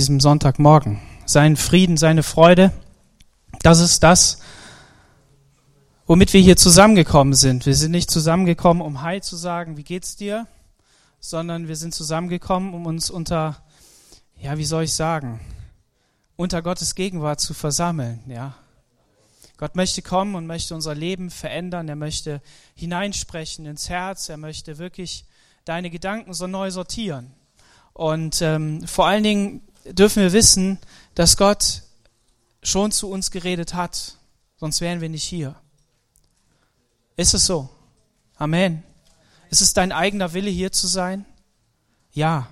diesem Sonntagmorgen. Seinen Frieden, seine Freude, das ist das, womit wir hier zusammengekommen sind. Wir sind nicht zusammengekommen, um Hi zu sagen, wie geht's dir, sondern wir sind zusammengekommen, um uns unter, ja, wie soll ich sagen, unter Gottes Gegenwart zu versammeln, ja. Gott möchte kommen und möchte unser Leben verändern. Er möchte hineinsprechen ins Herz. Er möchte wirklich deine Gedanken so neu sortieren. Und ähm, vor allen Dingen dürfen wir wissen, dass Gott schon zu uns geredet hat, sonst wären wir nicht hier. Ist es so? Amen. Ist es dein eigener Wille, hier zu sein? Ja.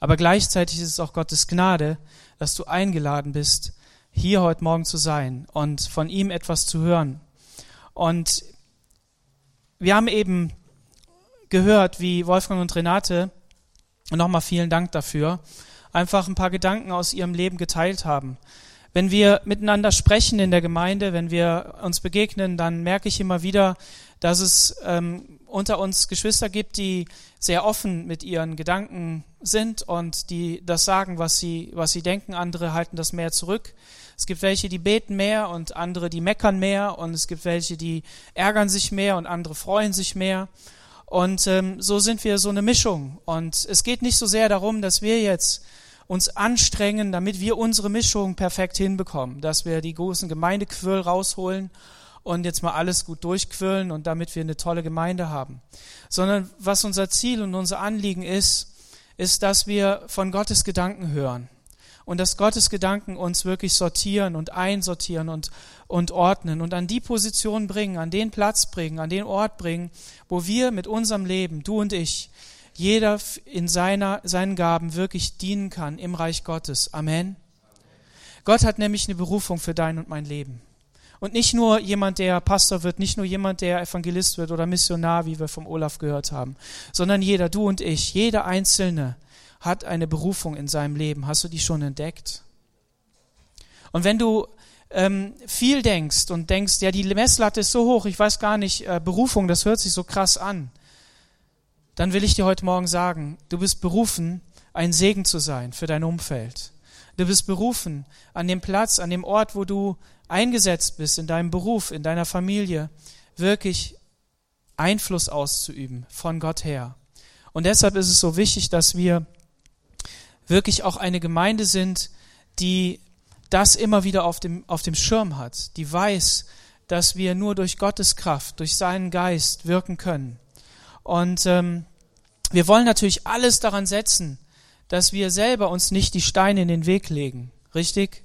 Aber gleichzeitig ist es auch Gottes Gnade, dass du eingeladen bist, hier heute Morgen zu sein und von ihm etwas zu hören. Und wir haben eben gehört, wie Wolfgang und Renate, nochmal vielen Dank dafür, einfach ein paar Gedanken aus ihrem Leben geteilt haben. Wenn wir miteinander sprechen in der Gemeinde, wenn wir uns begegnen, dann merke ich immer wieder, dass es ähm, unter uns Geschwister gibt, die sehr offen mit ihren Gedanken sind und die das sagen, was sie, was sie denken. Andere halten das mehr zurück. Es gibt welche, die beten mehr und andere, die meckern mehr und es gibt welche, die ärgern sich mehr und andere freuen sich mehr. Und ähm, so sind wir so eine Mischung. Und es geht nicht so sehr darum, dass wir jetzt uns anstrengen, damit wir unsere Mischung perfekt hinbekommen, dass wir die großen Gemeindequirl rausholen und jetzt mal alles gut durchquirlen und damit wir eine tolle Gemeinde haben. Sondern was unser Ziel und unser Anliegen ist, ist, dass wir von Gottes Gedanken hören und dass Gottes Gedanken uns wirklich sortieren und einsortieren und, und ordnen und an die Position bringen, an den Platz bringen, an den Ort bringen, wo wir mit unserem Leben, du und ich, jeder in seiner, seinen Gaben wirklich dienen kann im Reich Gottes. Amen. Gott hat nämlich eine Berufung für dein und mein Leben. Und nicht nur jemand, der Pastor wird, nicht nur jemand, der Evangelist wird oder Missionar, wie wir vom Olaf gehört haben, sondern jeder, du und ich, jeder Einzelne hat eine Berufung in seinem Leben. Hast du die schon entdeckt? Und wenn du ähm, viel denkst und denkst, ja, die Messlatte ist so hoch, ich weiß gar nicht, äh, Berufung, das hört sich so krass an, dann will ich dir heute Morgen sagen, du bist berufen, ein Segen zu sein für dein Umfeld. Du bist berufen, an dem Platz, an dem Ort, wo du eingesetzt bist, in deinem Beruf, in deiner Familie, wirklich Einfluss auszuüben von Gott her. Und deshalb ist es so wichtig, dass wir wirklich auch eine Gemeinde sind, die das immer wieder auf dem, auf dem Schirm hat, die weiß, dass wir nur durch Gottes Kraft, durch seinen Geist wirken können. Und ähm, wir wollen natürlich alles daran setzen, dass wir selber uns nicht die Steine in den Weg legen. Richtig?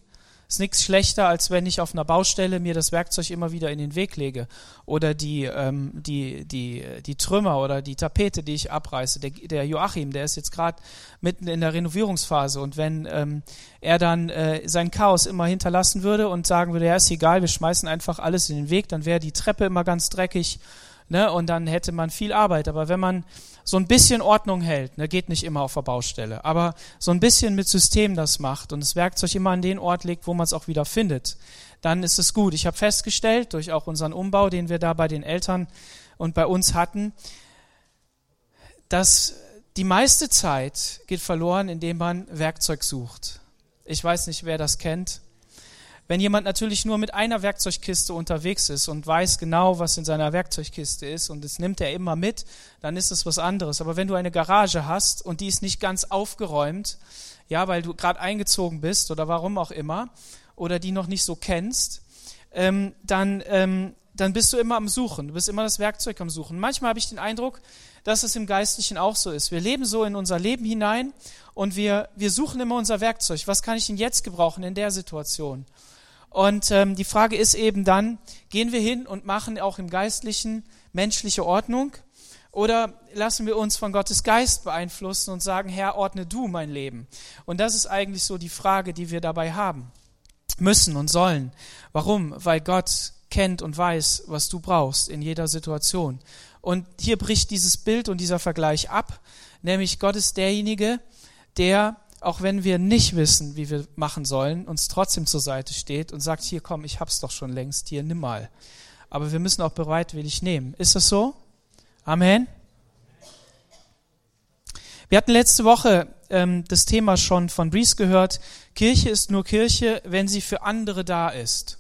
Ist nichts schlechter, als wenn ich auf einer Baustelle mir das Werkzeug immer wieder in den Weg lege oder die, ähm, die, die, die Trümmer oder die Tapete, die ich abreiße. Der, der Joachim, der ist jetzt gerade mitten in der Renovierungsphase und wenn ähm, er dann äh, sein Chaos immer hinterlassen würde und sagen würde, ja, ist egal, wir schmeißen einfach alles in den Weg, dann wäre die Treppe immer ganz dreckig ne, und dann hätte man viel Arbeit. Aber wenn man so ein bisschen Ordnung hält, ne, geht nicht immer auf der Baustelle, aber so ein bisschen mit System das macht und das Werkzeug immer an den Ort legt, wo man es auch wieder findet, dann ist es gut. Ich habe festgestellt, durch auch unseren Umbau, den wir da bei den Eltern und bei uns hatten, dass die meiste Zeit geht verloren, indem man Werkzeug sucht. Ich weiß nicht, wer das kennt. Wenn jemand natürlich nur mit einer Werkzeugkiste unterwegs ist und weiß genau, was in seiner Werkzeugkiste ist und das nimmt er immer mit, dann ist es was anderes. Aber wenn du eine Garage hast und die ist nicht ganz aufgeräumt, ja, weil du gerade eingezogen bist oder warum auch immer, oder die noch nicht so kennst, ähm, dann, ähm, dann bist du immer am Suchen. Du bist immer das Werkzeug am Suchen. Manchmal habe ich den Eindruck, dass es im Geistlichen auch so ist. Wir leben so in unser Leben hinein und wir, wir suchen immer unser Werkzeug. Was kann ich denn jetzt gebrauchen in der Situation? Und ähm, die Frage ist eben dann, gehen wir hin und machen auch im Geistlichen menschliche Ordnung? Oder lassen wir uns von Gottes Geist beeinflussen und sagen, Herr, ordne du mein Leben? Und das ist eigentlich so die Frage, die wir dabei haben müssen und sollen. Warum? Weil Gott kennt und weiß, was du brauchst in jeder Situation. Und hier bricht dieses Bild und dieser Vergleich ab, nämlich Gott ist derjenige, der auch wenn wir nicht wissen, wie wir machen sollen, uns trotzdem zur Seite steht und sagt, hier komm, ich hab's doch schon längst, hier nimm mal. Aber wir müssen auch bereitwillig nehmen. Ist das so? Amen. Wir hatten letzte Woche ähm, das Thema schon von Brees gehört. Kirche ist nur Kirche, wenn sie für andere da ist.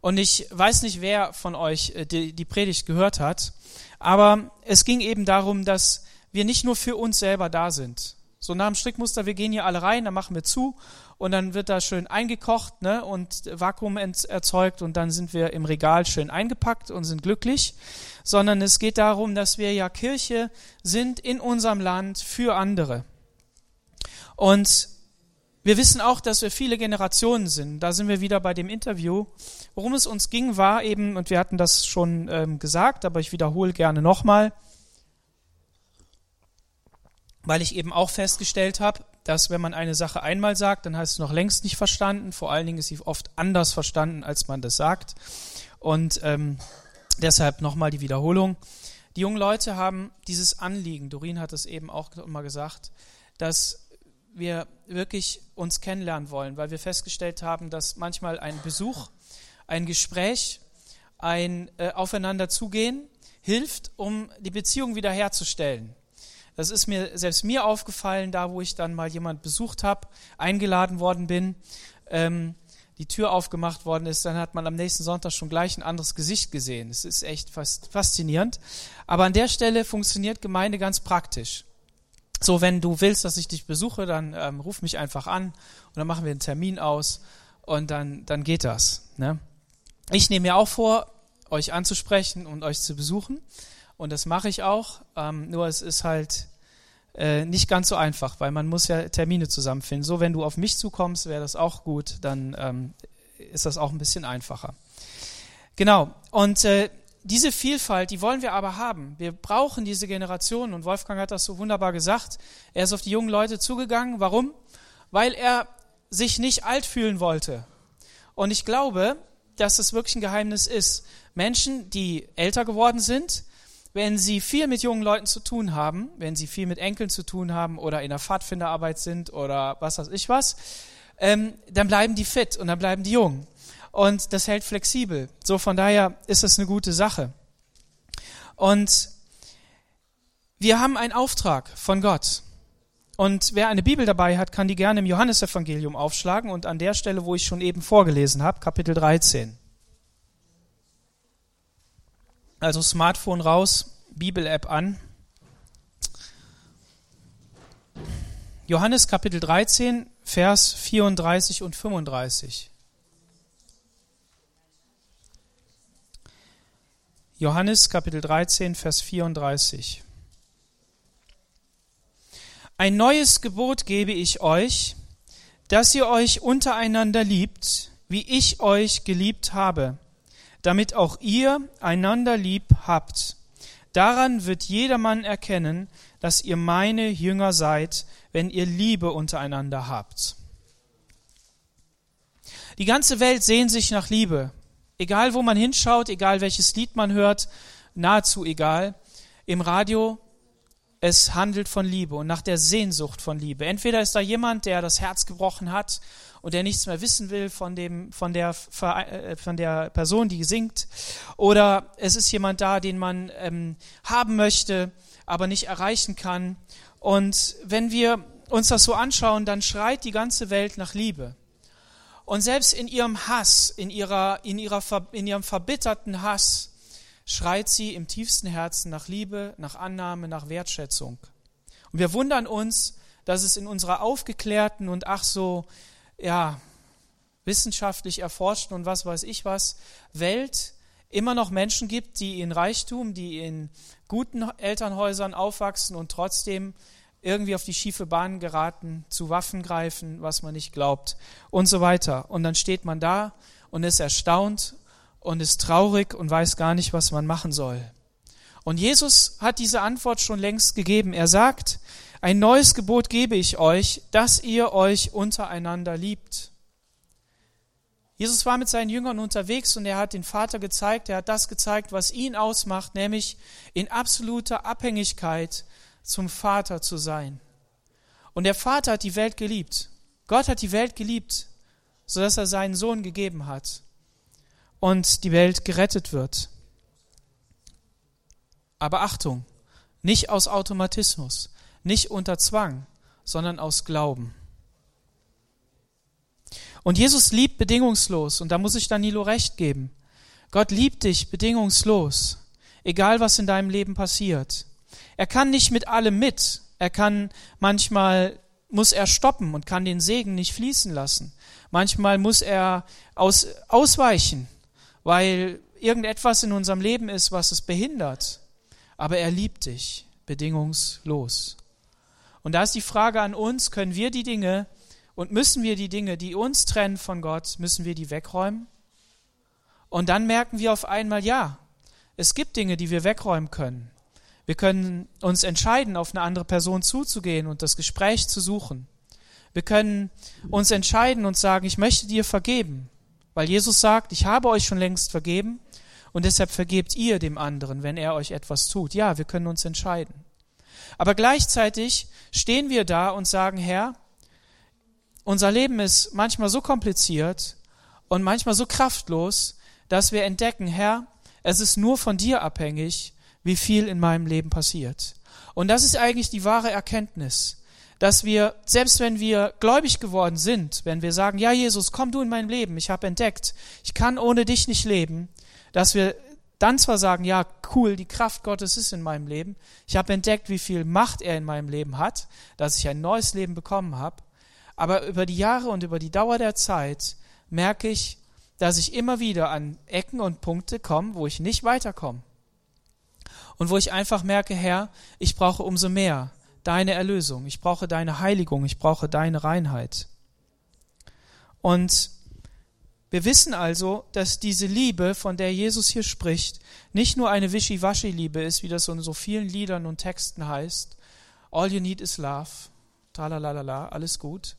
Und ich weiß nicht, wer von euch äh, die, die Predigt gehört hat, aber es ging eben darum, dass wir nicht nur für uns selber da sind. So nach dem Strickmuster, wir gehen hier alle rein, dann machen wir zu und dann wird da schön eingekocht ne, und Vakuum erzeugt und dann sind wir im Regal schön eingepackt und sind glücklich, sondern es geht darum, dass wir ja Kirche sind in unserem Land für andere. Und wir wissen auch, dass wir viele Generationen sind. Da sind wir wieder bei dem Interview. Worum es uns ging, war eben, und wir hatten das schon ähm, gesagt, aber ich wiederhole gerne nochmal, weil ich eben auch festgestellt habe, dass wenn man eine Sache einmal sagt, dann heißt es noch längst nicht verstanden. Vor allen Dingen ist sie oft anders verstanden, als man das sagt. Und ähm, deshalb nochmal die Wiederholung. Die jungen Leute haben dieses Anliegen, Dorin hat es eben auch immer gesagt, dass wir wirklich uns kennenlernen wollen, weil wir festgestellt haben, dass manchmal ein Besuch, ein Gespräch, ein äh, Aufeinander hilft, um die Beziehung wiederherzustellen. Das ist mir selbst mir aufgefallen, da wo ich dann mal jemand besucht habe, eingeladen worden bin, ähm, die Tür aufgemacht worden ist, dann hat man am nächsten Sonntag schon gleich ein anderes Gesicht gesehen. Es ist echt fast faszinierend. Aber an der Stelle funktioniert Gemeinde ganz praktisch. So, wenn du willst, dass ich dich besuche, dann ähm, ruf mich einfach an und dann machen wir einen Termin aus und dann, dann geht das. Ne? Ich nehme mir auch vor, euch anzusprechen und euch zu besuchen und das mache ich auch. Ähm, nur es ist halt äh, nicht ganz so einfach, weil man muss ja Termine zusammenfinden. So, wenn du auf mich zukommst, wäre das auch gut, dann ähm, ist das auch ein bisschen einfacher. Genau. Und äh, diese Vielfalt, die wollen wir aber haben. Wir brauchen diese Generation und Wolfgang hat das so wunderbar gesagt. Er ist auf die jungen Leute zugegangen. Warum? Weil er sich nicht alt fühlen wollte. Und ich glaube, dass das wirklich ein Geheimnis ist. Menschen, die älter geworden sind, wenn sie viel mit jungen Leuten zu tun haben, wenn sie viel mit Enkeln zu tun haben oder in der Pfadfinderarbeit sind oder was weiß ich was, ähm, dann bleiben die fit und dann bleiben die jung. Und das hält flexibel. So von daher ist es eine gute Sache. Und wir haben einen Auftrag von Gott. Und wer eine Bibel dabei hat, kann die gerne im Johannesevangelium aufschlagen und an der Stelle, wo ich schon eben vorgelesen habe, Kapitel 13. Also Smartphone raus, Bibel-App an. Johannes Kapitel 13, Vers 34 und 35. Johannes Kapitel 13, Vers 34. Ein neues Gebot gebe ich euch, dass ihr euch untereinander liebt, wie ich euch geliebt habe damit auch ihr einander lieb habt. Daran wird jedermann erkennen, dass ihr meine Jünger seid, wenn ihr Liebe untereinander habt. Die ganze Welt sehnt sich nach Liebe. Egal wo man hinschaut, egal welches Lied man hört, nahezu egal. Im Radio, es handelt von Liebe und nach der Sehnsucht von Liebe. Entweder ist da jemand, der das Herz gebrochen hat und der nichts mehr wissen will von, dem, von, der, äh, von der Person, die singt. Oder es ist jemand da, den man ähm, haben möchte, aber nicht erreichen kann. Und wenn wir uns das so anschauen, dann schreit die ganze Welt nach Liebe. Und selbst in ihrem Hass, in, ihrer, in, ihrer, in ihrem verbitterten Hass, schreit sie im tiefsten Herzen nach Liebe, nach Annahme, nach Wertschätzung. Und wir wundern uns, dass es in unserer aufgeklärten und ach so ja, wissenschaftlich erforschten und was weiß ich was Welt immer noch Menschen gibt, die in Reichtum, die in guten Elternhäusern aufwachsen und trotzdem irgendwie auf die schiefe Bahn geraten, zu Waffen greifen, was man nicht glaubt und so weiter. Und dann steht man da und ist erstaunt und ist traurig und weiß gar nicht, was man machen soll. Und Jesus hat diese Antwort schon längst gegeben. Er sagt, ein neues Gebot gebe ich euch, dass ihr euch untereinander liebt. Jesus war mit seinen Jüngern unterwegs und er hat den Vater gezeigt, er hat das gezeigt, was ihn ausmacht, nämlich in absoluter Abhängigkeit zum Vater zu sein. Und der Vater hat die Welt geliebt. Gott hat die Welt geliebt, sodass er seinen Sohn gegeben hat und die Welt gerettet wird. Aber Achtung, nicht aus Automatismus, nicht unter Zwang, sondern aus Glauben. Und Jesus liebt bedingungslos, und da muss ich Danilo recht geben. Gott liebt dich bedingungslos, egal was in deinem Leben passiert. Er kann nicht mit allem mit. Er kann manchmal muss er stoppen und kann den Segen nicht fließen lassen. Manchmal muss er aus, ausweichen, weil irgendetwas in unserem Leben ist, was es behindert. Aber er liebt dich bedingungslos. Und da ist die Frage an uns, können wir die Dinge und müssen wir die Dinge, die uns trennen von Gott, müssen wir die wegräumen? Und dann merken wir auf einmal, ja, es gibt Dinge, die wir wegräumen können. Wir können uns entscheiden, auf eine andere Person zuzugehen und das Gespräch zu suchen. Wir können uns entscheiden und sagen, ich möchte dir vergeben, weil Jesus sagt, ich habe euch schon längst vergeben und deshalb vergebt ihr dem anderen, wenn er euch etwas tut. Ja, wir können uns entscheiden. Aber gleichzeitig stehen wir da und sagen, Herr, unser Leben ist manchmal so kompliziert und manchmal so kraftlos, dass wir entdecken, Herr, es ist nur von dir abhängig, wie viel in meinem Leben passiert. Und das ist eigentlich die wahre Erkenntnis, dass wir, selbst wenn wir gläubig geworden sind, wenn wir sagen, ja Jesus, komm du in mein Leben, ich habe entdeckt, ich kann ohne dich nicht leben, dass wir dann zwar sagen, ja, cool, die Kraft Gottes ist in meinem Leben, ich habe entdeckt, wie viel Macht er in meinem Leben hat, dass ich ein neues Leben bekommen habe, aber über die Jahre und über die Dauer der Zeit merke ich, dass ich immer wieder an Ecken und Punkte komme, wo ich nicht weiterkomme. Und wo ich einfach merke, Herr, ich brauche umso mehr deine Erlösung, ich brauche deine Heiligung, ich brauche deine Reinheit. Und wir wissen also, dass diese Liebe, von der Jesus hier spricht, nicht nur eine Wischiwaschi-Liebe ist, wie das in so vielen Liedern und Texten heißt. All you need is love. Tralalala, alles gut.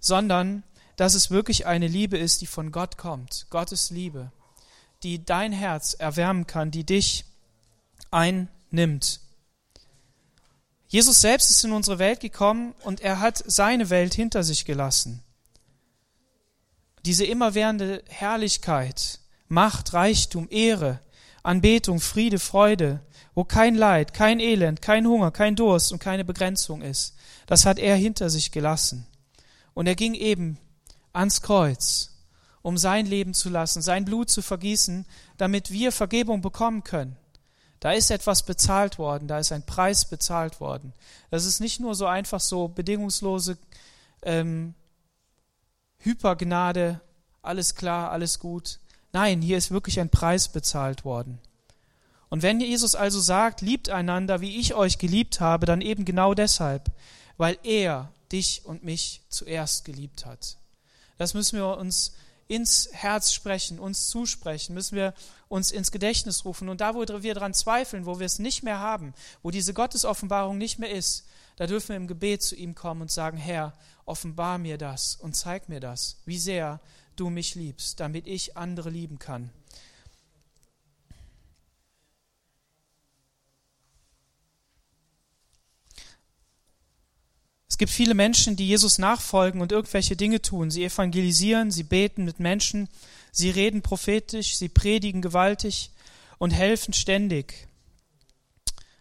Sondern, dass es wirklich eine Liebe ist, die von Gott kommt. Gottes Liebe. Die dein Herz erwärmen kann, die dich einnimmt. Jesus selbst ist in unsere Welt gekommen und er hat seine Welt hinter sich gelassen diese immerwährende Herrlichkeit, Macht, Reichtum, Ehre, Anbetung, Friede, Freude, wo kein Leid, kein Elend, kein Hunger, kein Durst und keine Begrenzung ist, das hat er hinter sich gelassen. Und er ging eben ans Kreuz, um sein Leben zu lassen, sein Blut zu vergießen, damit wir Vergebung bekommen können. Da ist etwas bezahlt worden, da ist ein Preis bezahlt worden. Das ist nicht nur so einfach so bedingungslose ähm, Hypergnade, alles klar, alles gut. Nein, hier ist wirklich ein Preis bezahlt worden. Und wenn Jesus also sagt, liebt einander, wie ich euch geliebt habe, dann eben genau deshalb, weil er dich und mich zuerst geliebt hat. Das müssen wir uns ins Herz sprechen, uns zusprechen, müssen wir uns ins Gedächtnis rufen. Und da, wo wir daran zweifeln, wo wir es nicht mehr haben, wo diese Gottesoffenbarung nicht mehr ist, da dürfen wir im Gebet zu ihm kommen und sagen, Herr, offenbar mir das und zeig mir das, wie sehr du mich liebst, damit ich andere lieben kann. Es gibt viele Menschen, die Jesus nachfolgen und irgendwelche Dinge tun. Sie evangelisieren, sie beten mit Menschen, sie reden prophetisch, sie predigen gewaltig und helfen ständig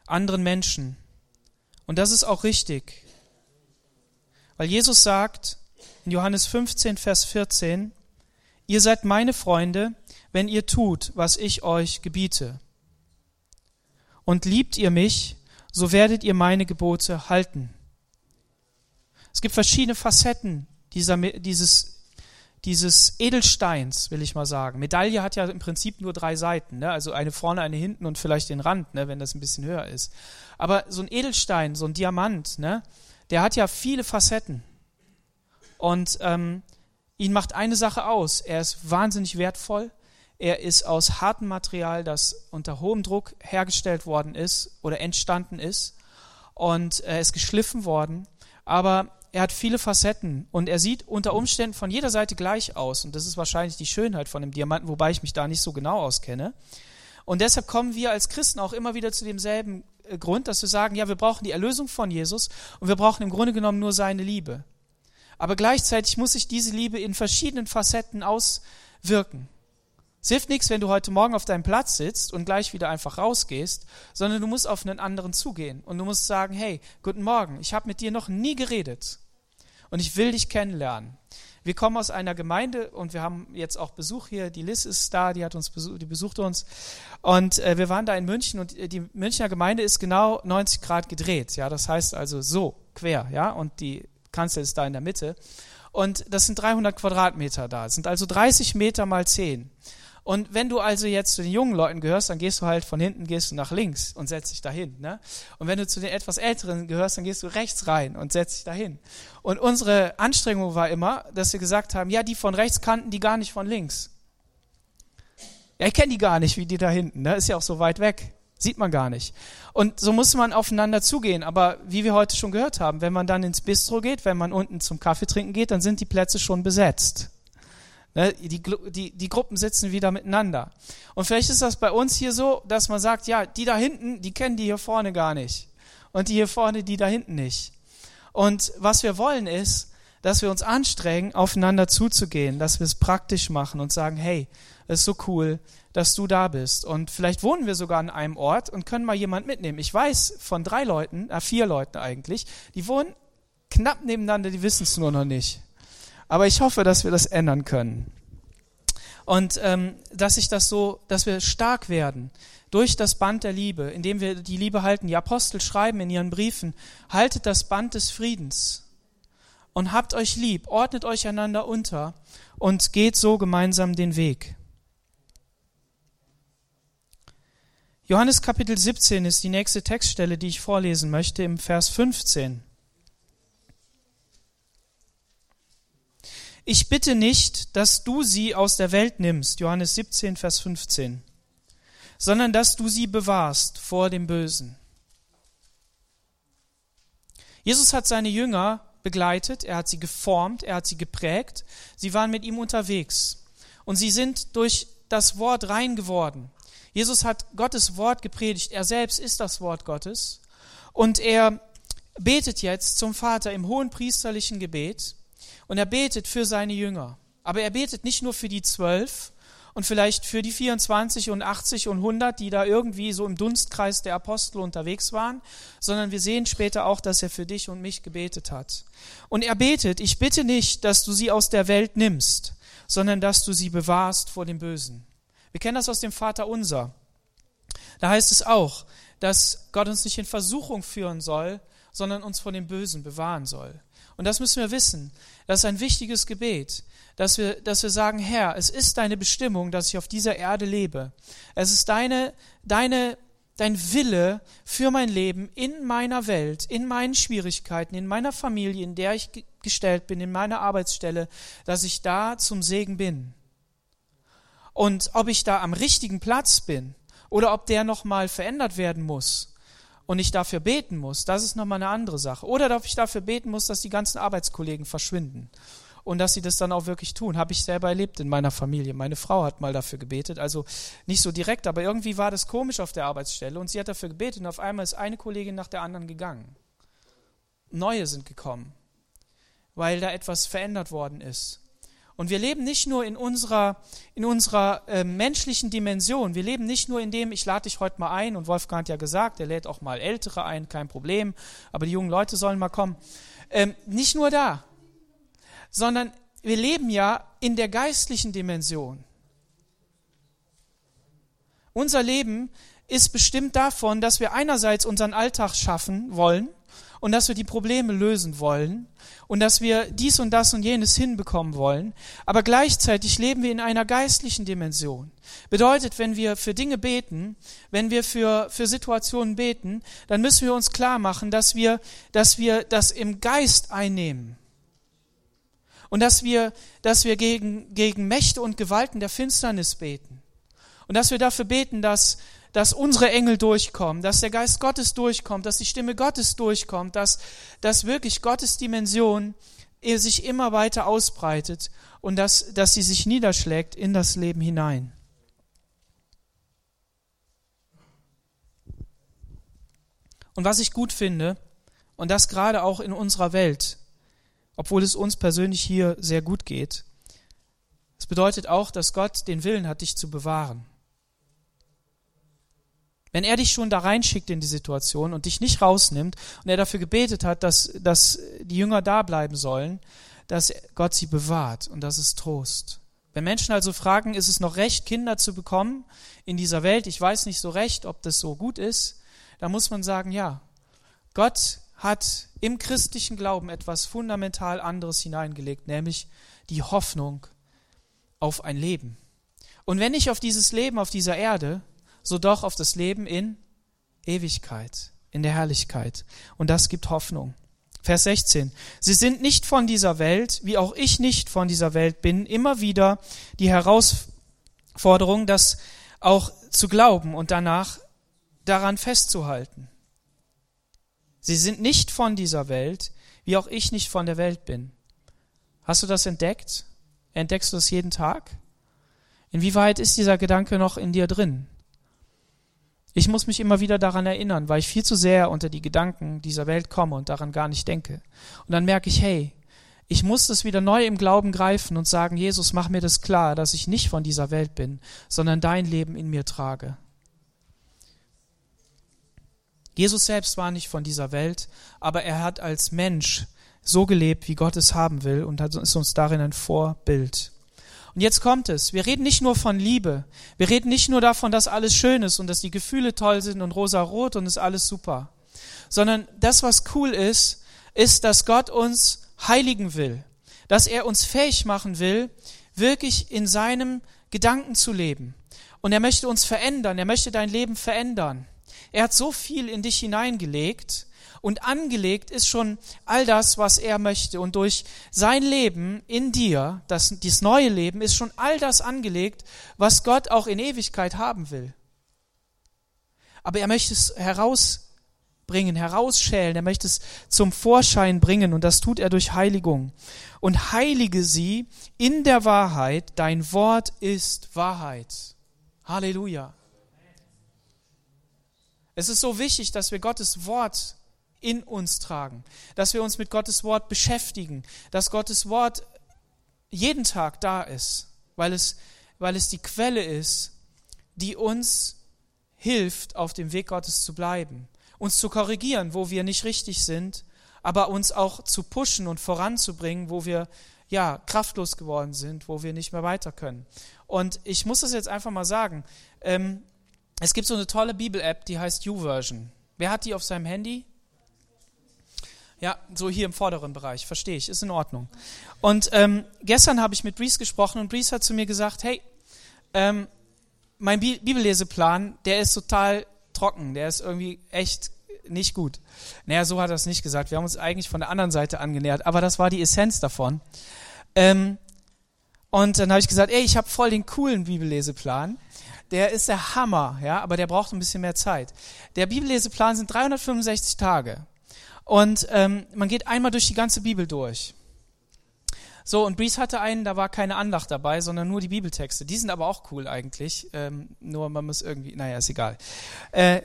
anderen Menschen. Und das ist auch richtig. Weil Jesus sagt in Johannes 15, Vers 14, Ihr seid meine Freunde, wenn ihr tut, was ich euch gebiete. Und liebt ihr mich, so werdet ihr meine Gebote halten. Es gibt verschiedene Facetten dieser, dieses, dieses Edelsteins, will ich mal sagen. Medaille hat ja im Prinzip nur drei Seiten, ne? also eine vorne, eine hinten und vielleicht den Rand, ne? wenn das ein bisschen höher ist. Aber so ein Edelstein, so ein Diamant, ne? der hat ja viele Facetten. Und ähm, ihn macht eine Sache aus. Er ist wahnsinnig wertvoll. Er ist aus hartem Material, das unter hohem Druck hergestellt worden ist oder entstanden ist. Und er ist geschliffen worden. Aber er hat viele Facetten und er sieht unter Umständen von jeder Seite gleich aus. Und das ist wahrscheinlich die Schönheit von dem Diamanten, wobei ich mich da nicht so genau auskenne. Und deshalb kommen wir als Christen auch immer wieder zu demselben äh, Grund, dass wir sagen, ja, wir brauchen die Erlösung von Jesus und wir brauchen im Grunde genommen nur seine Liebe. Aber gleichzeitig muss sich diese Liebe in verschiedenen Facetten auswirken. Es hilft nichts, wenn du heute Morgen auf deinem Platz sitzt und gleich wieder einfach rausgehst, sondern du musst auf einen anderen zugehen und du musst sagen, hey, guten Morgen, ich habe mit dir noch nie geredet und ich will dich kennenlernen. Wir kommen aus einer Gemeinde und wir haben jetzt auch Besuch hier. Die Liz ist da, die hat uns besucht, die besucht uns. Und äh, wir waren da in München und die Münchner Gemeinde ist genau 90 Grad gedreht. Ja, das heißt also so quer, ja, und die Kanzel ist da in der Mitte. Und das sind 300 Quadratmeter da. Das sind also 30 Meter mal 10. Und wenn du also jetzt zu den jungen Leuten gehörst, dann gehst du halt von hinten, gehst du nach links und setzt dich dahin. Ne? Und wenn du zu den etwas Älteren gehörst, dann gehst du rechts rein und setzt dich dahin. Und unsere Anstrengung war immer, dass wir gesagt haben, ja, die von rechts kannten die gar nicht von links. Ja, ich kenne die gar nicht, wie die da hinten. Ne? Ist ja auch so weit weg. Sieht man gar nicht. Und so muss man aufeinander zugehen. Aber wie wir heute schon gehört haben, wenn man dann ins Bistro geht, wenn man unten zum Kaffee trinken geht, dann sind die Plätze schon besetzt. Ne, die, die, die Gruppen sitzen wieder miteinander. Und vielleicht ist das bei uns hier so, dass man sagt, ja, die da hinten, die kennen die hier vorne gar nicht. Und die hier vorne, die da hinten nicht. Und was wir wollen ist, dass wir uns anstrengen, aufeinander zuzugehen, dass wir es praktisch machen und sagen, hey, es ist so cool, dass du da bist. Und vielleicht wohnen wir sogar an einem Ort und können mal jemand mitnehmen. Ich weiß von drei Leuten, äh, vier Leuten eigentlich, die wohnen knapp nebeneinander, die wissen es nur noch nicht. Aber ich hoffe, dass wir das ändern können. Und ähm, dass sich das so, dass wir stark werden durch das Band der Liebe, indem wir die Liebe halten. Die Apostel schreiben in ihren Briefen, haltet das Band des Friedens und habt euch lieb, ordnet euch einander unter und geht so gemeinsam den Weg. Johannes Kapitel 17 ist die nächste Textstelle, die ich vorlesen möchte, im Vers 15. Ich bitte nicht, dass du sie aus der Welt nimmst, Johannes 17, Vers 15, sondern dass du sie bewahrst vor dem Bösen. Jesus hat seine Jünger begleitet, er hat sie geformt, er hat sie geprägt, sie waren mit ihm unterwegs und sie sind durch das Wort rein geworden. Jesus hat Gottes Wort gepredigt, er selbst ist das Wort Gottes und er betet jetzt zum Vater im hohen priesterlichen Gebet und er betet für seine Jünger. Aber er betet nicht nur für die zwölf und vielleicht für die 24 und 80 und 100, die da irgendwie so im Dunstkreis der Apostel unterwegs waren, sondern wir sehen später auch, dass er für dich und mich gebetet hat. Und er betet, ich bitte nicht, dass du sie aus der Welt nimmst, sondern dass du sie bewahrst vor dem Bösen. Wir kennen das aus dem Vater unser. Da heißt es auch, dass Gott uns nicht in Versuchung führen soll, sondern uns vor dem Bösen bewahren soll. Und das müssen wir wissen. Das ist ein wichtiges Gebet, dass wir, dass wir sagen, Herr, es ist deine Bestimmung, dass ich auf dieser Erde lebe. Es ist deine, deine, dein Wille für mein Leben in meiner Welt, in meinen Schwierigkeiten, in meiner Familie, in der ich gestellt bin, in meiner Arbeitsstelle, dass ich da zum Segen bin. Und ob ich da am richtigen Platz bin oder ob der nochmal verändert werden muss, und ich dafür beten muss, das ist nochmal eine andere Sache. Oder ob ich dafür beten muss, dass die ganzen Arbeitskollegen verschwinden und dass sie das dann auch wirklich tun. Habe ich selber erlebt in meiner Familie. Meine Frau hat mal dafür gebetet, also nicht so direkt, aber irgendwie war das komisch auf der Arbeitsstelle und sie hat dafür gebetet und auf einmal ist eine Kollegin nach der anderen gegangen. Neue sind gekommen, weil da etwas verändert worden ist. Und wir leben nicht nur in unserer, in unserer äh, menschlichen Dimension. Wir leben nicht nur in dem, ich lade dich heute mal ein, und Wolfgang hat ja gesagt, er lädt auch mal Ältere ein, kein Problem, aber die jungen Leute sollen mal kommen. Ähm, nicht nur da, sondern wir leben ja in der geistlichen Dimension. Unser Leben ist bestimmt davon, dass wir einerseits unseren Alltag schaffen wollen und dass wir die Probleme lösen wollen und dass wir dies und das und jenes hinbekommen wollen, aber gleichzeitig leben wir in einer geistlichen Dimension. Bedeutet, wenn wir für Dinge beten, wenn wir für, für Situationen beten, dann müssen wir uns klar machen, dass wir, dass wir das im Geist einnehmen. Und dass wir, dass wir gegen, gegen Mächte und Gewalten der Finsternis beten. Und dass wir dafür beten, dass, dass unsere Engel durchkommen, dass der Geist Gottes durchkommt, dass die Stimme Gottes durchkommt, dass, dass wirklich Gottes Dimension sich immer weiter ausbreitet und dass, dass sie sich niederschlägt in das Leben hinein. Und was ich gut finde, und das gerade auch in unserer Welt, obwohl es uns persönlich hier sehr gut geht, Es bedeutet auch, dass Gott den Willen hat, dich zu bewahren. Wenn er dich schon da reinschickt in die Situation und dich nicht rausnimmt und er dafür gebetet hat, dass, dass die Jünger da bleiben sollen, dass Gott sie bewahrt und das ist Trost. Wenn Menschen also fragen, ist es noch recht, Kinder zu bekommen in dieser Welt, ich weiß nicht so recht, ob das so gut ist, dann muss man sagen, ja, Gott hat im christlichen Glauben etwas fundamental anderes hineingelegt, nämlich die Hoffnung auf ein Leben. Und wenn nicht auf dieses Leben auf dieser Erde, so doch auf das Leben in Ewigkeit, in der Herrlichkeit. Und das gibt Hoffnung. Vers 16. Sie sind nicht von dieser Welt, wie auch ich nicht von dieser Welt bin. Immer wieder die Herausforderung, das auch zu glauben und danach daran festzuhalten. Sie sind nicht von dieser Welt, wie auch ich nicht von der Welt bin. Hast du das entdeckt? Entdeckst du das jeden Tag? Inwieweit ist dieser Gedanke noch in dir drin? Ich muss mich immer wieder daran erinnern, weil ich viel zu sehr unter die Gedanken dieser Welt komme und daran gar nicht denke. Und dann merke ich, hey, ich muss das wieder neu im Glauben greifen und sagen, Jesus, mach mir das klar, dass ich nicht von dieser Welt bin, sondern dein Leben in mir trage. Jesus selbst war nicht von dieser Welt, aber er hat als Mensch so gelebt, wie Gott es haben will und ist uns darin ein Vorbild. Und jetzt kommt es. Wir reden nicht nur von Liebe. Wir reden nicht nur davon, dass alles schön ist und dass die Gefühle toll sind und rosa-rot und ist alles super. Sondern das, was cool ist, ist, dass Gott uns heiligen will. Dass er uns fähig machen will, wirklich in seinem Gedanken zu leben. Und er möchte uns verändern. Er möchte dein Leben verändern. Er hat so viel in dich hineingelegt und angelegt ist schon all das, was er möchte. Und durch sein Leben in dir, das, dieses neue Leben, ist schon all das angelegt, was Gott auch in Ewigkeit haben will. Aber er möchte es herausbringen, herausschälen, er möchte es zum Vorschein bringen und das tut er durch Heiligung. Und heilige sie in der Wahrheit, dein Wort ist Wahrheit. Halleluja. Es ist so wichtig, dass wir Gottes Wort in uns tragen, dass wir uns mit Gottes Wort beschäftigen, dass Gottes Wort jeden Tag da ist, weil es, weil es die Quelle ist, die uns hilft, auf dem Weg Gottes zu bleiben, uns zu korrigieren, wo wir nicht richtig sind, aber uns auch zu pushen und voranzubringen, wo wir ja kraftlos geworden sind, wo wir nicht mehr weiter können. Und ich muss das jetzt einfach mal sagen. Ähm, es gibt so eine tolle Bibel-App, die heißt YouVersion. Wer hat die auf seinem Handy? Ja, so hier im vorderen Bereich, verstehe ich, ist in Ordnung. Und ähm, gestern habe ich mit Breeze gesprochen und Breeze hat zu mir gesagt, hey, ähm, mein Bi Bibelleseplan, der ist total trocken, der ist irgendwie echt nicht gut. Naja, so hat er es nicht gesagt. Wir haben uns eigentlich von der anderen Seite angenähert, aber das war die Essenz davon. Ähm, und dann habe ich gesagt, ey, ich habe voll den coolen Bibelleseplan der ist der Hammer, ja, aber der braucht ein bisschen mehr Zeit. Der Bibelleseplan sind 365 Tage. Und ähm, man geht einmal durch die ganze Bibel durch. So, und Breeze hatte einen, da war keine Andacht dabei, sondern nur die Bibeltexte. Die sind aber auch cool eigentlich. Ähm, nur man muss irgendwie, naja, ist egal. Äh,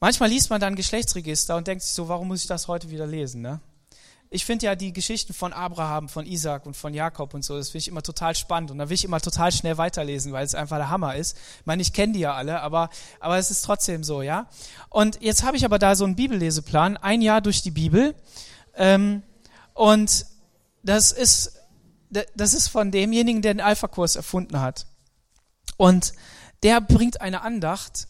manchmal liest man dann Geschlechtsregister und denkt sich so, warum muss ich das heute wieder lesen, ne? Ich finde ja die Geschichten von Abraham, von Isaac und von Jakob und so, das finde ich immer total spannend und da will ich immer total schnell weiterlesen, weil es einfach der Hammer ist. Ich meine, ich kenne die ja alle, aber, aber es ist trotzdem so, ja. Und jetzt habe ich aber da so einen Bibelleseplan, ein Jahr durch die Bibel ähm, und das ist, das ist von demjenigen, der den Alpha-Kurs erfunden hat. Und der bringt eine Andacht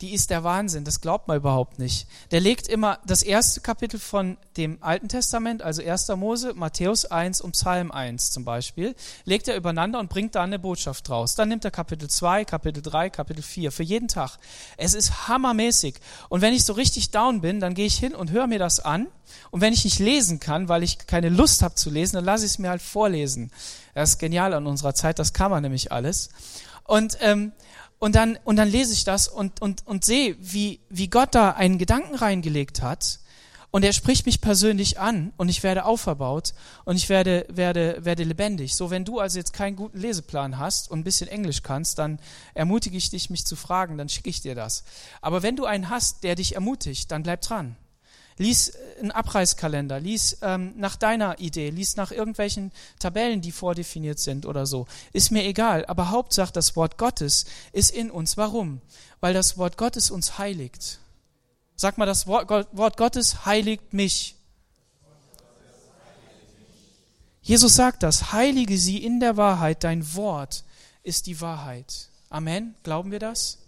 die ist der Wahnsinn. Das glaubt man überhaupt nicht. Der legt immer das erste Kapitel von dem Alten Testament, also 1. Mose, Matthäus 1 und Psalm 1 zum Beispiel, legt er übereinander und bringt da eine Botschaft draus. Dann nimmt er Kapitel 2, Kapitel 3, Kapitel 4 für jeden Tag. Es ist hammermäßig. Und wenn ich so richtig down bin, dann gehe ich hin und höre mir das an. Und wenn ich nicht lesen kann, weil ich keine Lust habe zu lesen, dann lasse ich es mir halt vorlesen. Das ist genial an unserer Zeit, das kann man nämlich alles. Und ähm, und dann, und dann lese ich das und, und, und sehe, wie, wie Gott da einen Gedanken reingelegt hat. Und er spricht mich persönlich an und ich werde auferbaut und ich werde, werde, werde lebendig. So, wenn du also jetzt keinen guten Leseplan hast und ein bisschen Englisch kannst, dann ermutige ich dich, mich zu fragen, dann schicke ich dir das. Aber wenn du einen hast, der dich ermutigt, dann bleib dran. Lies einen Abreißkalender, lies ähm, nach deiner Idee, lies nach irgendwelchen Tabellen, die vordefiniert sind oder so. Ist mir egal, aber Hauptsache das Wort Gottes ist in uns. Warum? Weil das Wort Gottes uns heiligt. Sag mal, das Wort Gottes heiligt mich. Jesus sagt das, heilige sie in der Wahrheit, dein Wort ist die Wahrheit. Amen. Glauben wir das?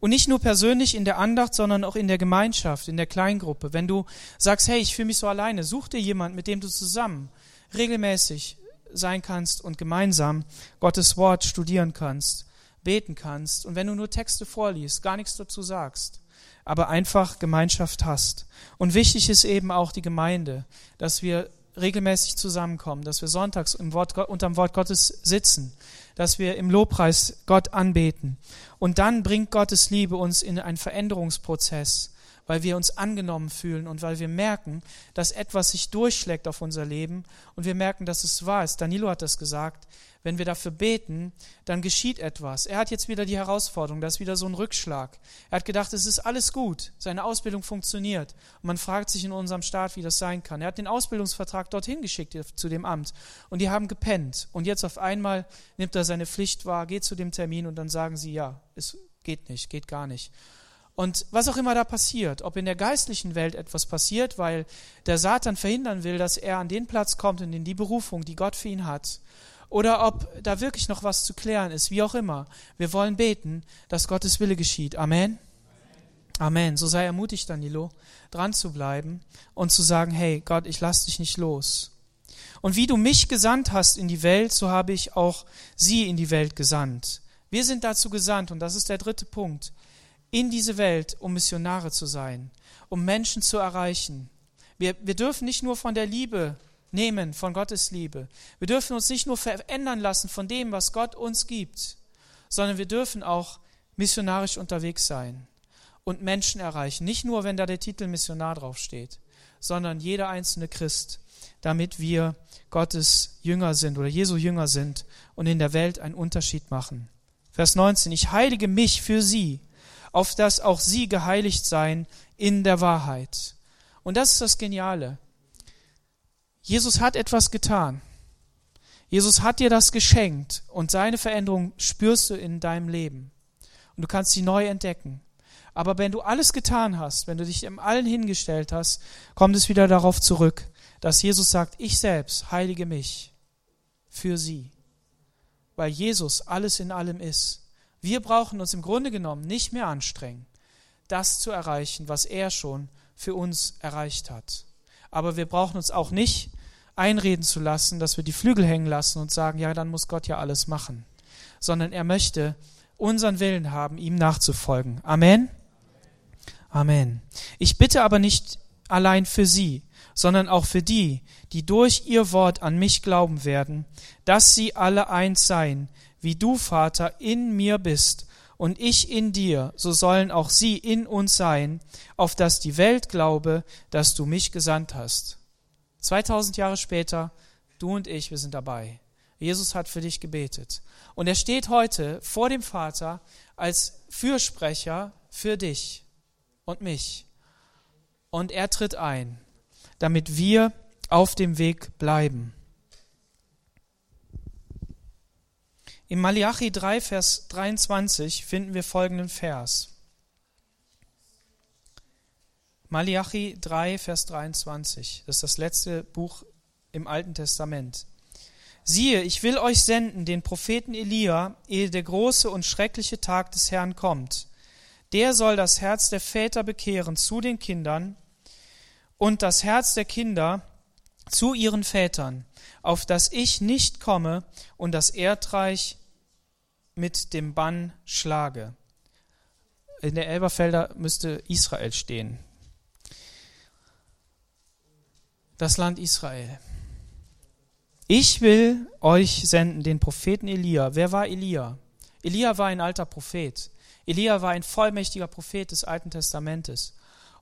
Und nicht nur persönlich in der Andacht, sondern auch in der Gemeinschaft, in der Kleingruppe. Wenn du sagst, hey, ich fühle mich so alleine, such dir jemand, mit dem du zusammen regelmäßig sein kannst und gemeinsam Gottes Wort studieren kannst, beten kannst. Und wenn du nur Texte vorliest, gar nichts dazu sagst, aber einfach Gemeinschaft hast. Und wichtig ist eben auch die Gemeinde, dass wir regelmäßig zusammenkommen, dass wir sonntags im Wort, unterm Wort Gottes sitzen, dass wir im Lobpreis Gott anbeten. Und dann bringt Gottes Liebe uns in einen Veränderungsprozess, weil wir uns angenommen fühlen und weil wir merken, dass etwas sich durchschlägt auf unser Leben und wir merken, dass es wahr ist. Danilo hat das gesagt. Wenn wir dafür beten, dann geschieht etwas. Er hat jetzt wieder die Herausforderung, das ist wieder so ein Rückschlag. Er hat gedacht, es ist alles gut, seine Ausbildung funktioniert. Und man fragt sich in unserem Staat, wie das sein kann. Er hat den Ausbildungsvertrag dorthin geschickt zu dem Amt und die haben gepennt. Und jetzt auf einmal nimmt er seine Pflicht wahr, geht zu dem Termin und dann sagen sie, ja, es geht nicht, geht gar nicht. Und was auch immer da passiert, ob in der geistlichen Welt etwas passiert, weil der Satan verhindern will, dass er an den Platz kommt und in die Berufung, die Gott für ihn hat, oder ob da wirklich noch was zu klären ist, wie auch immer. Wir wollen beten, dass Gottes Wille geschieht. Amen. Amen. So sei ermutigt, Danilo, dran zu bleiben und zu sagen, hey Gott, ich lass dich nicht los. Und wie du mich gesandt hast in die Welt, so habe ich auch sie in die Welt gesandt. Wir sind dazu gesandt, und das ist der dritte Punkt, in diese Welt, um Missionare zu sein, um Menschen zu erreichen. Wir, wir dürfen nicht nur von der Liebe nehmen von Gottes Liebe. Wir dürfen uns nicht nur verändern lassen von dem, was Gott uns gibt, sondern wir dürfen auch missionarisch unterwegs sein und Menschen erreichen. Nicht nur, wenn da der Titel Missionar draufsteht, sondern jeder einzelne Christ, damit wir Gottes Jünger sind oder Jesu Jünger sind und in der Welt einen Unterschied machen. Vers 19. Ich heilige mich für sie, auf dass auch sie geheiligt seien in der Wahrheit. Und das ist das Geniale. Jesus hat etwas getan. Jesus hat dir das geschenkt und seine Veränderung spürst du in deinem Leben. Und du kannst sie neu entdecken. Aber wenn du alles getan hast, wenn du dich im Allen hingestellt hast, kommt es wieder darauf zurück, dass Jesus sagt, ich selbst heilige mich für sie. Weil Jesus alles in allem ist. Wir brauchen uns im Grunde genommen nicht mehr anstrengen, das zu erreichen, was er schon für uns erreicht hat. Aber wir brauchen uns auch nicht einreden zu lassen, dass wir die Flügel hängen lassen und sagen, ja, dann muss Gott ja alles machen. Sondern er möchte unseren Willen haben, ihm nachzufolgen. Amen. Amen. Ich bitte aber nicht allein für sie, sondern auch für die, die durch ihr Wort an mich glauben werden, dass sie alle eins seien, wie du, Vater, in mir bist und ich in dir, so sollen auch sie in uns sein, auf dass die Welt glaube, dass du mich gesandt hast. 2000 Jahre später, du und ich, wir sind dabei. Jesus hat für dich gebetet. Und er steht heute vor dem Vater als Fürsprecher für dich und mich. Und er tritt ein, damit wir auf dem Weg bleiben. Im Malachi 3, Vers 23 finden wir folgenden Vers. Malachi 3, Vers 23. Das ist das letzte Buch im Alten Testament. Siehe, ich will euch senden, den Propheten Elia, ehe der große und schreckliche Tag des Herrn kommt. Der soll das Herz der Väter bekehren zu den Kindern und das Herz der Kinder zu ihren Vätern, auf das ich nicht komme und das Erdreich mit dem Bann schlage. In der Elberfelder müsste Israel stehen das Land Israel. Ich will euch senden den Propheten Elia. Wer war Elia? Elia war ein alter Prophet. Elia war ein vollmächtiger Prophet des Alten Testamentes.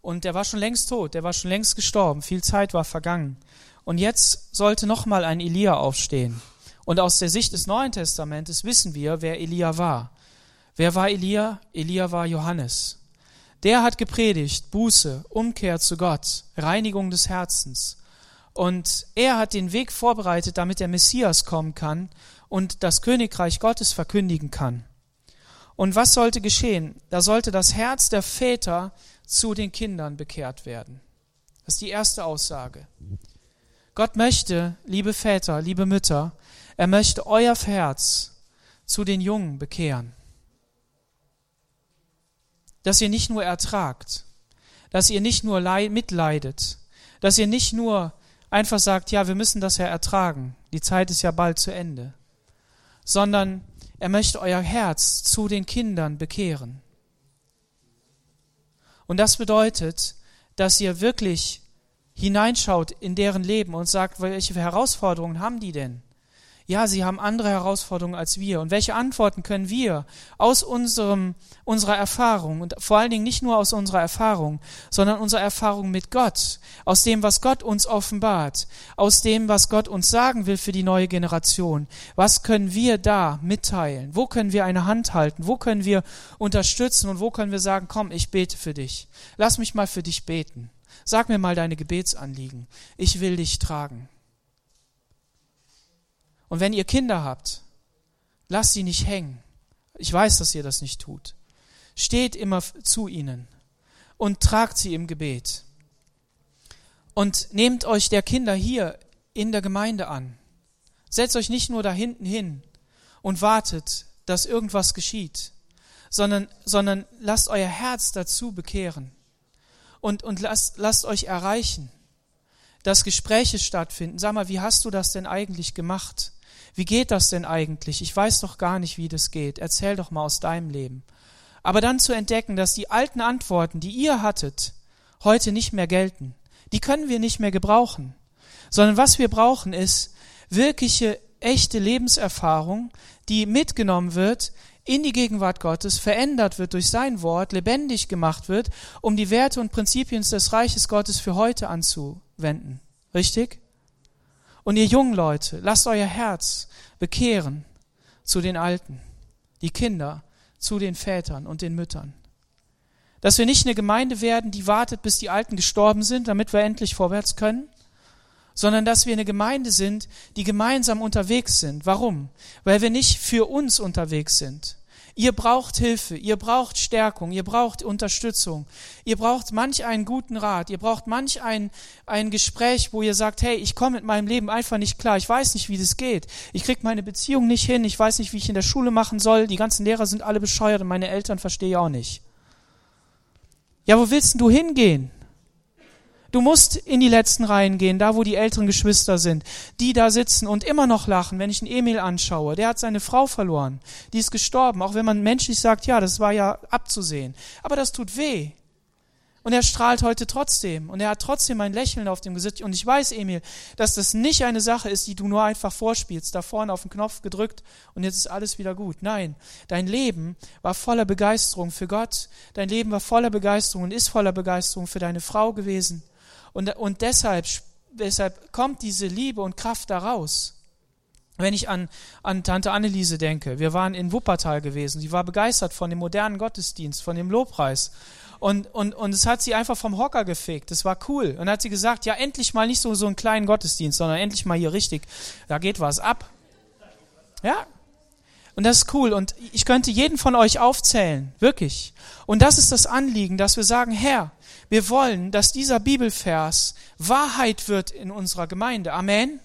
Und der war schon längst tot, der war schon längst gestorben, viel Zeit war vergangen. Und jetzt sollte nochmal ein Elia aufstehen. Und aus der Sicht des Neuen Testamentes wissen wir, wer Elia war. Wer war Elia? Elia war Johannes. Der hat gepredigt, Buße, Umkehr zu Gott, Reinigung des Herzens. Und er hat den Weg vorbereitet, damit der Messias kommen kann und das Königreich Gottes verkündigen kann. Und was sollte geschehen? Da sollte das Herz der Väter zu den Kindern bekehrt werden. Das ist die erste Aussage. Gott möchte, liebe Väter, liebe Mütter, er möchte euer Herz zu den Jungen bekehren. Dass ihr nicht nur ertragt, dass ihr nicht nur mitleidet, dass ihr nicht nur einfach sagt, ja, wir müssen das ja ertragen, die Zeit ist ja bald zu Ende, sondern er möchte euer Herz zu den Kindern bekehren. Und das bedeutet, dass ihr wirklich hineinschaut in deren Leben und sagt, welche Herausforderungen haben die denn? Ja, sie haben andere Herausforderungen als wir. Und welche Antworten können wir aus unserem, unserer Erfahrung und vor allen Dingen nicht nur aus unserer Erfahrung, sondern unserer Erfahrung mit Gott, aus dem, was Gott uns offenbart, aus dem, was Gott uns sagen will für die neue Generation. Was können wir da mitteilen? Wo können wir eine Hand halten? Wo können wir unterstützen? Und wo können wir sagen, komm, ich bete für dich. Lass mich mal für dich beten. Sag mir mal deine Gebetsanliegen. Ich will dich tragen. Und wenn ihr Kinder habt, lasst sie nicht hängen. Ich weiß, dass ihr das nicht tut. Steht immer zu ihnen und tragt sie im Gebet. Und nehmt euch der Kinder hier in der Gemeinde an. Setzt euch nicht nur da hinten hin und wartet, dass irgendwas geschieht, sondern, sondern lasst euer Herz dazu bekehren und, und lasst, lasst euch erreichen, dass Gespräche stattfinden. Sag mal, wie hast du das denn eigentlich gemacht? Wie geht das denn eigentlich? Ich weiß doch gar nicht, wie das geht. Erzähl doch mal aus deinem Leben. Aber dann zu entdecken, dass die alten Antworten, die ihr hattet, heute nicht mehr gelten. Die können wir nicht mehr gebrauchen. Sondern was wir brauchen, ist wirkliche, echte Lebenserfahrung, die mitgenommen wird in die Gegenwart Gottes, verändert wird durch sein Wort, lebendig gemacht wird, um die Werte und Prinzipien des Reiches Gottes für heute anzuwenden. Richtig? Und ihr jungen Leute, lasst euer Herz bekehren zu den Alten, die Kinder zu den Vätern und den Müttern. Dass wir nicht eine Gemeinde werden, die wartet, bis die Alten gestorben sind, damit wir endlich vorwärts können, sondern dass wir eine Gemeinde sind, die gemeinsam unterwegs sind. Warum? Weil wir nicht für uns unterwegs sind, Ihr braucht Hilfe, ihr braucht Stärkung, ihr braucht Unterstützung, ihr braucht manch einen guten Rat, ihr braucht manch ein, ein Gespräch, wo ihr sagt, hey, ich komme mit meinem Leben einfach nicht klar, ich weiß nicht, wie das geht, ich krieg meine Beziehung nicht hin, ich weiß nicht, wie ich in der Schule machen soll, die ganzen Lehrer sind alle bescheuert und meine Eltern verstehe ich auch nicht. Ja, wo willst denn du hingehen? Du musst in die letzten Reihen gehen, da wo die älteren Geschwister sind, die da sitzen und immer noch lachen, wenn ich einen Emil anschaue. Der hat seine Frau verloren, die ist gestorben, auch wenn man menschlich sagt, ja, das war ja abzusehen. Aber das tut weh. Und er strahlt heute trotzdem. Und er hat trotzdem ein Lächeln auf dem Gesicht. Und ich weiß, Emil, dass das nicht eine Sache ist, die du nur einfach vorspielst, da vorne auf den Knopf gedrückt und jetzt ist alles wieder gut. Nein, dein Leben war voller Begeisterung für Gott. Dein Leben war voller Begeisterung und ist voller Begeisterung für deine Frau gewesen. Und, und deshalb, deshalb kommt diese Liebe und Kraft daraus. Wenn ich an, an Tante Anneliese denke, wir waren in Wuppertal gewesen, sie war begeistert von dem modernen Gottesdienst, von dem Lobpreis. Und, und, und es hat sie einfach vom Hocker gefegt. Das war cool. Und hat sie gesagt, ja, endlich mal nicht so, so einen kleinen Gottesdienst, sondern endlich mal hier richtig. Da geht was ab. Ja. Und das ist cool. Und ich könnte jeden von euch aufzählen. Wirklich. Und das ist das Anliegen, dass wir sagen, Herr, wir wollen, dass dieser Bibelvers Wahrheit wird in unserer Gemeinde. Amen.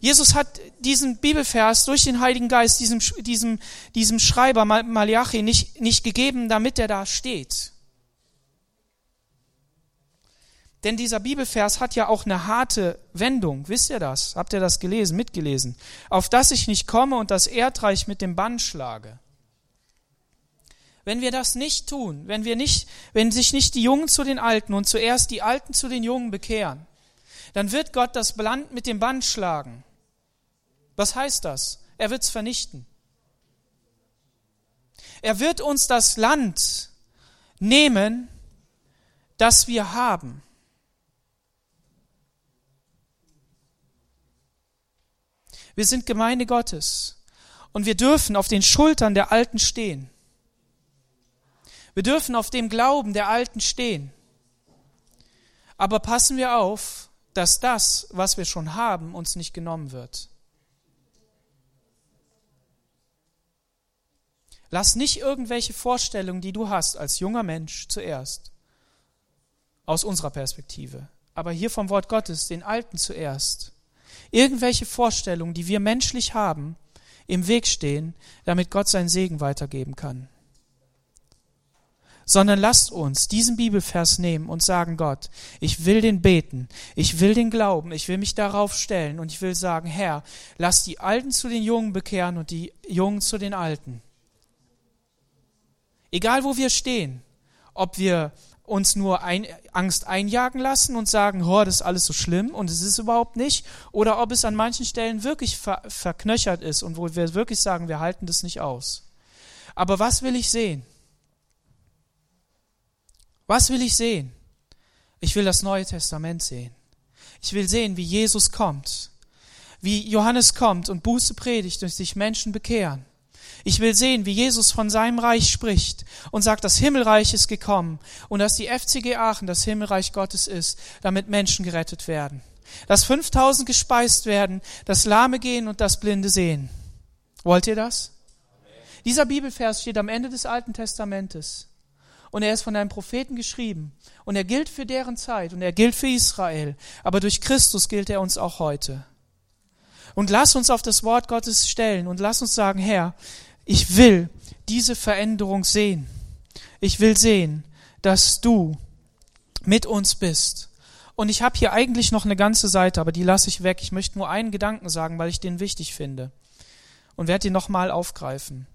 Jesus hat diesen Bibelvers durch den Heiligen Geist diesem, diesem, diesem Schreiber Malachi nicht, nicht gegeben, damit er da steht. Denn dieser Bibelvers hat ja auch eine harte Wendung. Wisst ihr das? Habt ihr das gelesen, mitgelesen? Auf dass ich nicht komme und das Erdreich mit dem Bann schlage. Wenn wir das nicht tun, wenn wir nicht, wenn sich nicht die Jungen zu den Alten und zuerst die Alten zu den Jungen bekehren, dann wird Gott das Land mit dem Band schlagen. Was heißt das? Er wird es vernichten. Er wird uns das Land nehmen, das wir haben. Wir sind Gemeinde Gottes und wir dürfen auf den Schultern der Alten stehen. Wir dürfen auf dem Glauben der Alten stehen. Aber passen wir auf, dass das, was wir schon haben, uns nicht genommen wird. Lass nicht irgendwelche Vorstellungen, die du hast als junger Mensch zuerst, aus unserer Perspektive, aber hier vom Wort Gottes, den Alten zuerst, irgendwelche Vorstellungen, die wir menschlich haben, im Weg stehen, damit Gott seinen Segen weitergeben kann. Sondern lasst uns diesen Bibelvers nehmen und sagen, Gott, ich will den beten, ich will den glauben, ich will mich darauf stellen und ich will sagen, Herr, lass die Alten zu den Jungen bekehren und die Jungen zu den Alten. Egal wo wir stehen, ob wir uns nur ein, Angst einjagen lassen und sagen, oh, das ist alles so schlimm und es ist überhaupt nicht, oder ob es an manchen Stellen wirklich ver, verknöchert ist und wo wir wirklich sagen, wir halten das nicht aus. Aber was will ich sehen? Was will ich sehen? Ich will das Neue Testament sehen. Ich will sehen, wie Jesus kommt, wie Johannes kommt und Buße predigt und sich Menschen bekehren. Ich will sehen, wie Jesus von seinem Reich spricht und sagt, das Himmelreich ist gekommen und dass die FCG Aachen das Himmelreich Gottes ist, damit Menschen gerettet werden. Dass 5000 gespeist werden, das Lahme gehen und das Blinde sehen. Wollt ihr das? Dieser Bibelvers steht am Ende des Alten Testamentes. Und er ist von einem Propheten geschrieben. Und er gilt für deren Zeit und er gilt für Israel. Aber durch Christus gilt er uns auch heute. Und lass uns auf das Wort Gottes stellen und lass uns sagen, Herr, ich will diese Veränderung sehen. Ich will sehen, dass du mit uns bist. Und ich habe hier eigentlich noch eine ganze Seite, aber die lasse ich weg. Ich möchte nur einen Gedanken sagen, weil ich den wichtig finde. Und werde ihn nochmal aufgreifen.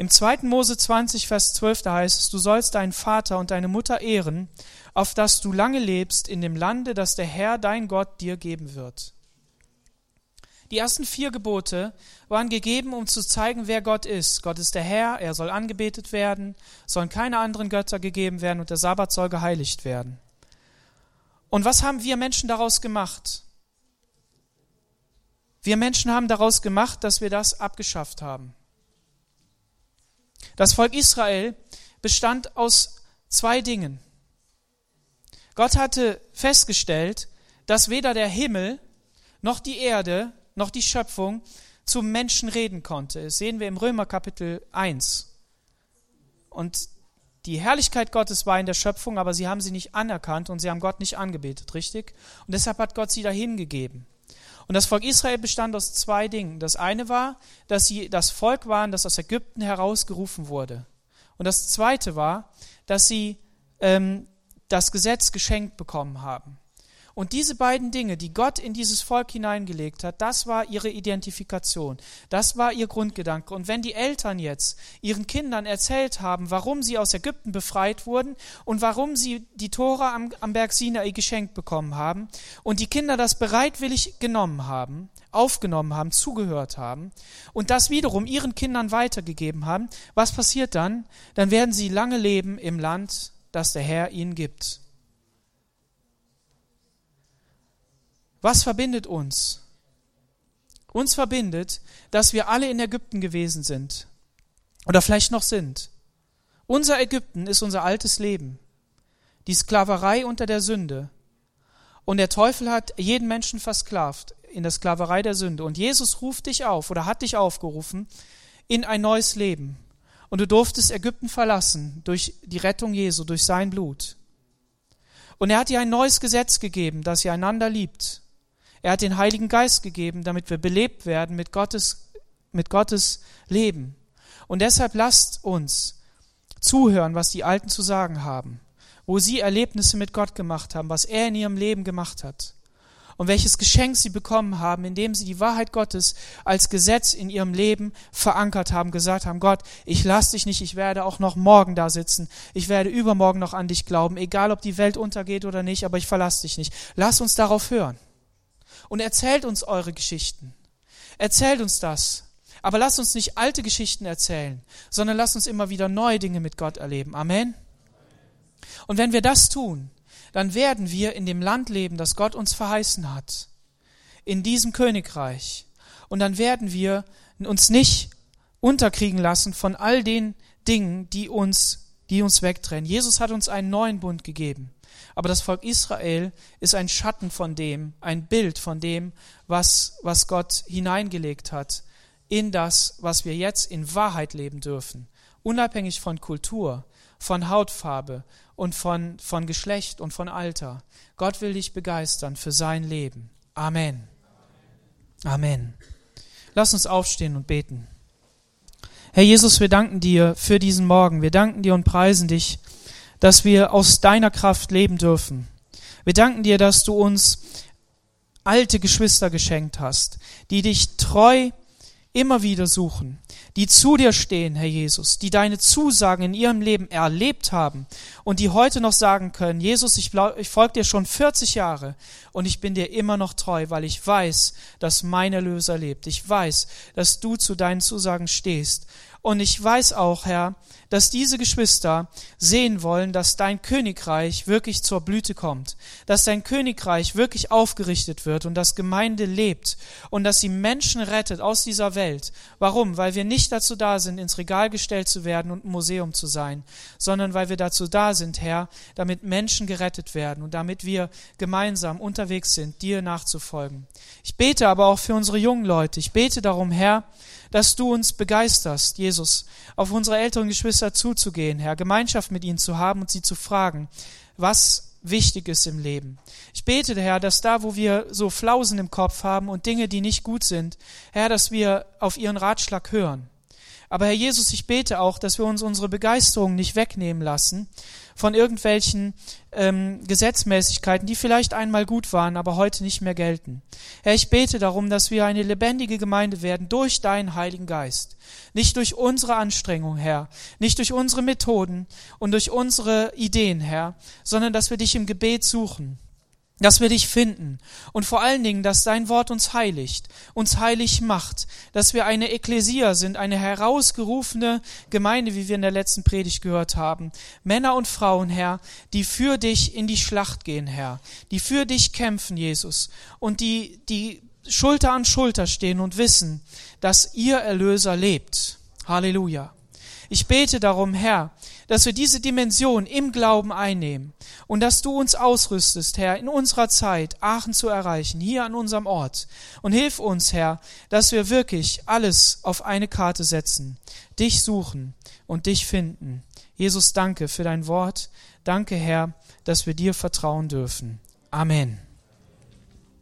Im 2. Mose 20, Vers 12, da heißt es, du sollst deinen Vater und deine Mutter ehren, auf dass du lange lebst in dem Lande, das der Herr, dein Gott, dir geben wird. Die ersten vier Gebote waren gegeben, um zu zeigen, wer Gott ist. Gott ist der Herr, er soll angebetet werden, sollen keine anderen Götter gegeben werden und der Sabbat soll geheiligt werden. Und was haben wir Menschen daraus gemacht? Wir Menschen haben daraus gemacht, dass wir das abgeschafft haben. Das Volk Israel bestand aus zwei Dingen. Gott hatte festgestellt, dass weder der Himmel noch die Erde noch die Schöpfung zum Menschen reden konnte. Das sehen wir im Römer Kapitel 1. Und die Herrlichkeit Gottes war in der Schöpfung, aber sie haben sie nicht anerkannt und sie haben Gott nicht angebetet, richtig? Und deshalb hat Gott sie dahin gegeben. Und das Volk Israel bestand aus zwei Dingen. Das eine war, dass sie das Volk waren, das aus Ägypten herausgerufen wurde. Und das zweite war, dass sie ähm, das Gesetz geschenkt bekommen haben. Und diese beiden Dinge, die Gott in dieses Volk hineingelegt hat, das war ihre Identifikation. Das war ihr Grundgedanke. Und wenn die Eltern jetzt ihren Kindern erzählt haben, warum sie aus Ägypten befreit wurden und warum sie die Tora am, am Berg Sinai geschenkt bekommen haben und die Kinder das bereitwillig genommen haben, aufgenommen haben, zugehört haben und das wiederum ihren Kindern weitergegeben haben, was passiert dann? Dann werden sie lange leben im Land, das der Herr ihnen gibt. Was verbindet uns? Uns verbindet, dass wir alle in Ägypten gewesen sind oder vielleicht noch sind. Unser Ägypten ist unser altes Leben, die Sklaverei unter der Sünde. Und der Teufel hat jeden Menschen versklavt in der Sklaverei der Sünde. Und Jesus ruft dich auf oder hat dich aufgerufen in ein neues Leben. Und du durftest Ägypten verlassen durch die Rettung Jesu, durch sein Blut. Und er hat dir ein neues Gesetz gegeben, dass ihr einander liebt er hat den Heiligen Geist gegeben, damit wir belebt werden mit Gottes, mit Gottes Leben. Und deshalb lasst uns zuhören, was die Alten zu sagen haben, wo sie Erlebnisse mit Gott gemacht haben, was er in ihrem Leben gemacht hat und welches Geschenk sie bekommen haben, indem sie die Wahrheit Gottes als Gesetz in ihrem Leben verankert haben, gesagt haben, Gott, ich lass dich nicht, ich werde auch noch morgen da sitzen, ich werde übermorgen noch an dich glauben, egal ob die Welt untergeht oder nicht, aber ich verlasse dich nicht. Lass uns darauf hören und erzählt uns eure Geschichten. Erzählt uns das. Aber lasst uns nicht alte Geschichten erzählen, sondern lasst uns immer wieder neue Dinge mit Gott erleben. Amen. Und wenn wir das tun, dann werden wir in dem Land leben, das Gott uns verheißen hat. In diesem Königreich. Und dann werden wir uns nicht unterkriegen lassen von all den Dingen, die uns die uns wegtrennen. Jesus hat uns einen neuen Bund gegeben. Aber das Volk Israel ist ein Schatten von dem, ein Bild von dem, was, was Gott hineingelegt hat in das, was wir jetzt in Wahrheit leben dürfen. Unabhängig von Kultur, von Hautfarbe und von, von Geschlecht und von Alter. Gott will dich begeistern für sein Leben. Amen. Amen. Lass uns aufstehen und beten. Herr Jesus, wir danken dir für diesen Morgen. Wir danken dir und preisen dich, dass wir aus deiner Kraft leben dürfen. Wir danken dir, dass du uns alte Geschwister geschenkt hast, die dich treu immer wieder suchen, die zu dir stehen, Herr Jesus, die deine Zusagen in ihrem Leben erlebt haben und die heute noch sagen können, Jesus, ich, ich folge dir schon 40 Jahre und ich bin dir immer noch treu, weil ich weiß, dass mein Erlöser lebt. Ich weiß, dass du zu deinen Zusagen stehst. Und ich weiß auch, Herr, dass diese Geschwister sehen wollen, dass dein Königreich wirklich zur Blüte kommt, dass dein Königreich wirklich aufgerichtet wird und dass Gemeinde lebt und dass sie Menschen rettet aus dieser Welt. Warum? Weil wir nicht dazu da sind, ins Regal gestellt zu werden und ein Museum zu sein, sondern weil wir dazu da sind, Herr, damit Menschen gerettet werden und damit wir gemeinsam unterwegs sind, dir nachzufolgen. Ich bete aber auch für unsere jungen Leute. Ich bete darum, Herr, dass du uns begeisterst, Jesus, auf unsere älteren Geschwister zuzugehen, Herr, Gemeinschaft mit ihnen zu haben und sie zu fragen, was wichtig ist im Leben. Ich bete, Herr, dass da, wo wir so Flausen im Kopf haben und Dinge, die nicht gut sind, Herr, dass wir auf ihren Ratschlag hören. Aber Herr Jesus, ich bete auch, dass wir uns unsere Begeisterung nicht wegnehmen lassen, von irgendwelchen ähm, Gesetzmäßigkeiten, die vielleicht einmal gut waren, aber heute nicht mehr gelten. Herr, ich bete darum, dass wir eine lebendige Gemeinde werden durch deinen Heiligen Geist. Nicht durch unsere Anstrengung, Herr, nicht durch unsere Methoden und durch unsere Ideen, Herr, sondern dass wir dich im Gebet suchen dass wir dich finden und vor allen Dingen, dass dein Wort uns heiligt, uns heilig macht, dass wir eine Ekklesia sind, eine herausgerufene Gemeinde, wie wir in der letzten Predigt gehört haben. Männer und Frauen, Herr, die für dich in die Schlacht gehen, Herr, die für dich kämpfen, Jesus, und die, die Schulter an Schulter stehen und wissen, dass ihr Erlöser lebt. Halleluja. Ich bete darum, Herr, dass wir diese Dimension im Glauben einnehmen und dass du uns ausrüstest, Herr, in unserer Zeit Aachen zu erreichen, hier an unserem Ort. Und hilf uns, Herr, dass wir wirklich alles auf eine Karte setzen, dich suchen und dich finden. Jesus, danke für dein Wort. Danke, Herr, dass wir dir vertrauen dürfen. Amen.